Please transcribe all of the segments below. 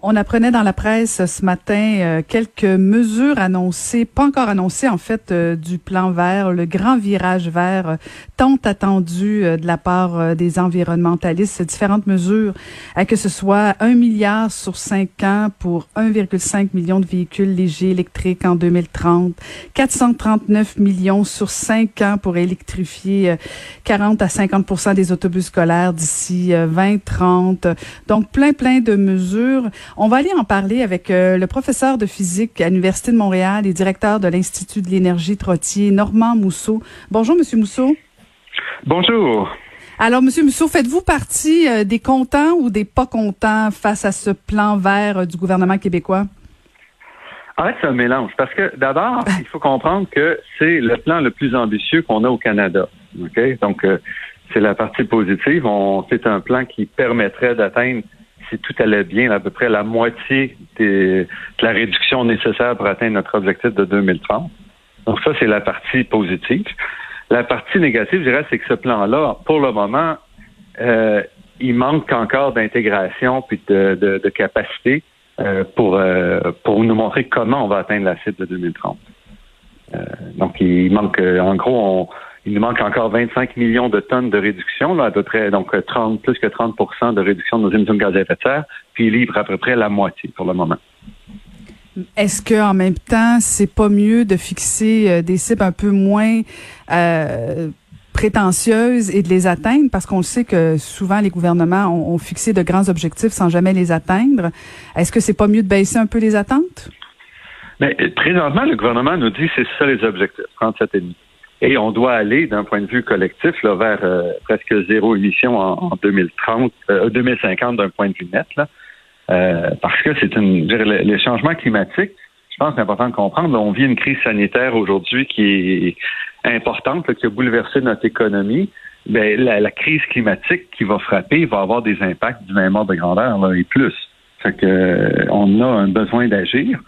On apprenait dans la presse ce matin euh, quelques mesures annoncées, pas encore annoncées en fait, euh, du plan vert, le grand virage vert euh, tant attendu de la part des environnementalistes. Différentes mesures, que ce soit un milliard sur cinq ans pour 1,5 million de véhicules légers électriques en 2030, 439 millions sur cinq ans pour électrifier 40 à 50% des autobus scolaires d'ici 2030. Donc plein plein de mesures. On va aller en parler avec euh, le professeur de physique à l'Université de Montréal et directeur de l'Institut de l'énergie Trottier, Normand Mousseau. Bonjour, Monsieur Mousseau. Bonjour. Alors, Monsieur Mousseau, faites-vous partie euh, des contents ou des pas contents face à ce plan vert euh, du gouvernement québécois? En fait, c'est un mélange. Parce que d'abord, il faut comprendre que c'est le plan le plus ambitieux qu'on a au Canada. Donc, c'est la partie positive. c'est un plan qui permettrait d'atteindre si tout allait bien, à peu près la moitié de la réduction nécessaire pour atteindre notre objectif de 2030. Donc ça, c'est la partie positive. La partie négative, je dirais, c'est que ce plan-là, pour le moment, euh, il manque encore d'intégration puis de, capacité euh, pour, euh, pour nous montrer comment on va atteindre la cible de 2030. donc, il manque, en gros, on, il nous manque encore 25 millions de tonnes de réduction, là, à peu près, donc 30, plus que 30 de réduction de nos émissions de gaz à effet de serre, puis il livre à peu près la moitié pour le moment. Est-ce que en même temps, c'est pas mieux de fixer euh, des cibles un peu moins euh, prétentieuses et de les atteindre? Parce qu'on sait que souvent les gouvernements ont, ont, fixé de grands objectifs sans jamais les atteindre. Est-ce que c'est pas mieux de baisser un peu les attentes? Mais présentement, le gouvernement nous dit que c'est ça les objectifs, 37,5. Et on doit aller, d'un point de vue collectif, là, vers euh, presque zéro émission en, 2030, 2050 euh, d'un point de vue net, là, euh, parce que c'est une, les changements climatiques. Je pense que c'est important de comprendre. On vit une crise sanitaire aujourd'hui qui est importante, qui a bouleversé notre économie. Ben, la, crise climatique qui va frapper va avoir des impacts du même ordre de grandeur là, et plus. Fait que, on a un besoin d'agir.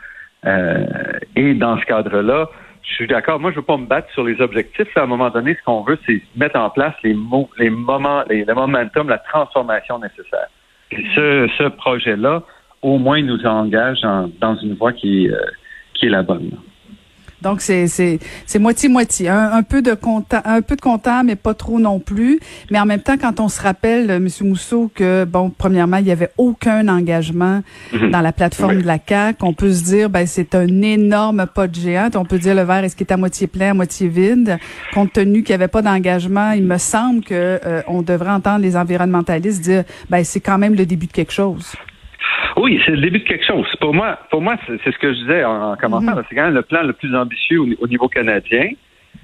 et dans ce cadre-là, je suis d'accord. Moi, je veux pas me battre sur les objectifs. À un moment donné, ce qu'on veut, c'est mettre en place les, les moments, les, le momentum, la transformation nécessaire. Et ce, ce projet-là, au moins, nous engage dans une voie qui, euh, qui est la bonne. Donc c'est c'est c'est moitié moitié, un, peu de compta, un peu de compta, mais pas trop non plus. Mais en même temps, quand on se rappelle, euh, Monsieur Mousseau, que bon, premièrement, il y avait aucun engagement mhm. dans la plateforme de la CAC, on peut se dire, ben c'est un énorme pas de géant. On peut dire le verre est-ce qu'il est à moitié plein, à moitié vide? Compte tenu qu'il n'y avait pas d'engagement, il me semble que euh, on devrait entendre les environnementalistes dire, ben c'est quand même le début de quelque chose. Oui, c'est le début de quelque chose. Pour moi, pour moi, c'est ce que je disais en, commençant. Mhm. C'est quand même le plan le plus ambitieux au, niveau canadien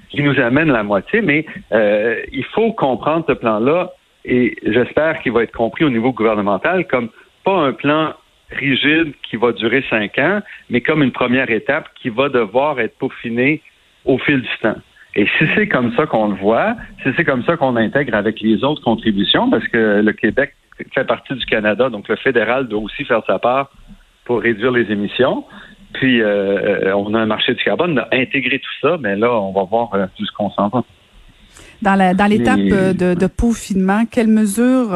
qui nous amène la moitié, mais euh, il faut comprendre ce plan-là et j'espère qu'il va être compris au niveau gouvernemental comme pas un plan rigide qui va durer cinq ans, mais comme une première étape qui va devoir être peaufinée au fil du temps. Et si c'est comme ça qu'on le voit, si c'est comme ça qu'on intègre avec les autres contributions, parce que le Québec fait partie du Canada, donc le fédéral doit aussi faire sa part pour réduire les émissions. Puis euh, on a un marché du carbone, on a intégré tout ça, mais là, on va voir euh, tout ce qu'on s'en va. Dans, la, dans l'étape euh, de, de, peaufinement, quelles mesures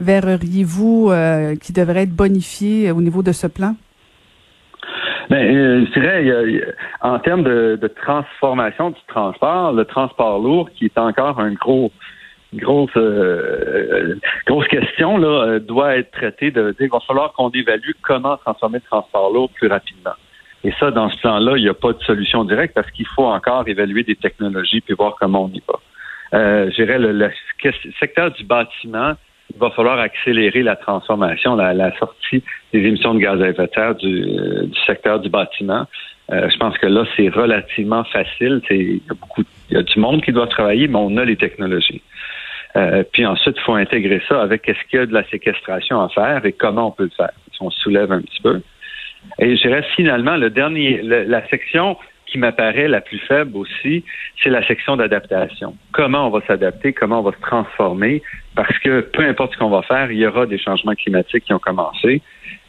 verriez-vous qui devraient être bonifiées au niveau de ce plan? Ben, je dirais, en termes de, de, transformation du transport, le transport lourd qui est encore un gros grosse euh, grosse question là euh, doit être traitée de il va falloir qu'on évalue comment transformer le transport lourd plus rapidement. Et ça, dans ce plan-là, il n'y a pas de solution directe parce qu'il faut encore évaluer des technologies puis voir comment on y va. Euh, je dirais le, secteur du bâtiment, il va falloir accélérer la transformation, la, sortie des émissions de gaz à effet de serre du, du secteur du bâtiment. Euh, je pense que là, c'est relativement facile. Il y a beaucoup, il y a du monde qui doit travailler, mais on a les technologies. Euh, puis ensuite, il faut intégrer ça avec quest ce qu'il y a de la séquestration à faire et comment on peut le faire. Si on soulève un petit peu. Et je dirais finalement, le dernier, la section qui m'apparaît la plus faible aussi, c'est la section d'adaptation. Comment on va s'adapter, comment on va se transformer, parce que peu importe ce qu'on va faire, il y aura des changements climatiques qui ont commencé.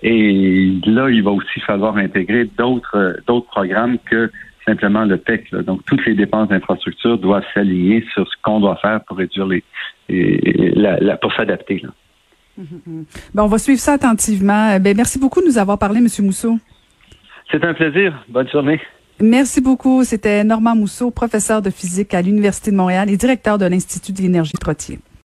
Et là, il va aussi falloir intégrer d'autres d'autres programmes que simplement le PEC. Donc, toutes les dépenses d'infrastructure doivent s'aligner sur ce qu'on doit faire pour réduire les, la, pour s'adapter. Ben, on va suivre ça attentivement. Ben, merci beaucoup de nous avoir parlé, M. Mousseau. C'est un plaisir. Bonne journée. Merci beaucoup. C'était Normand Mousseau, professeur de physique à l'Université de Montréal et directeur de l'Institut de l'énergie Trottier.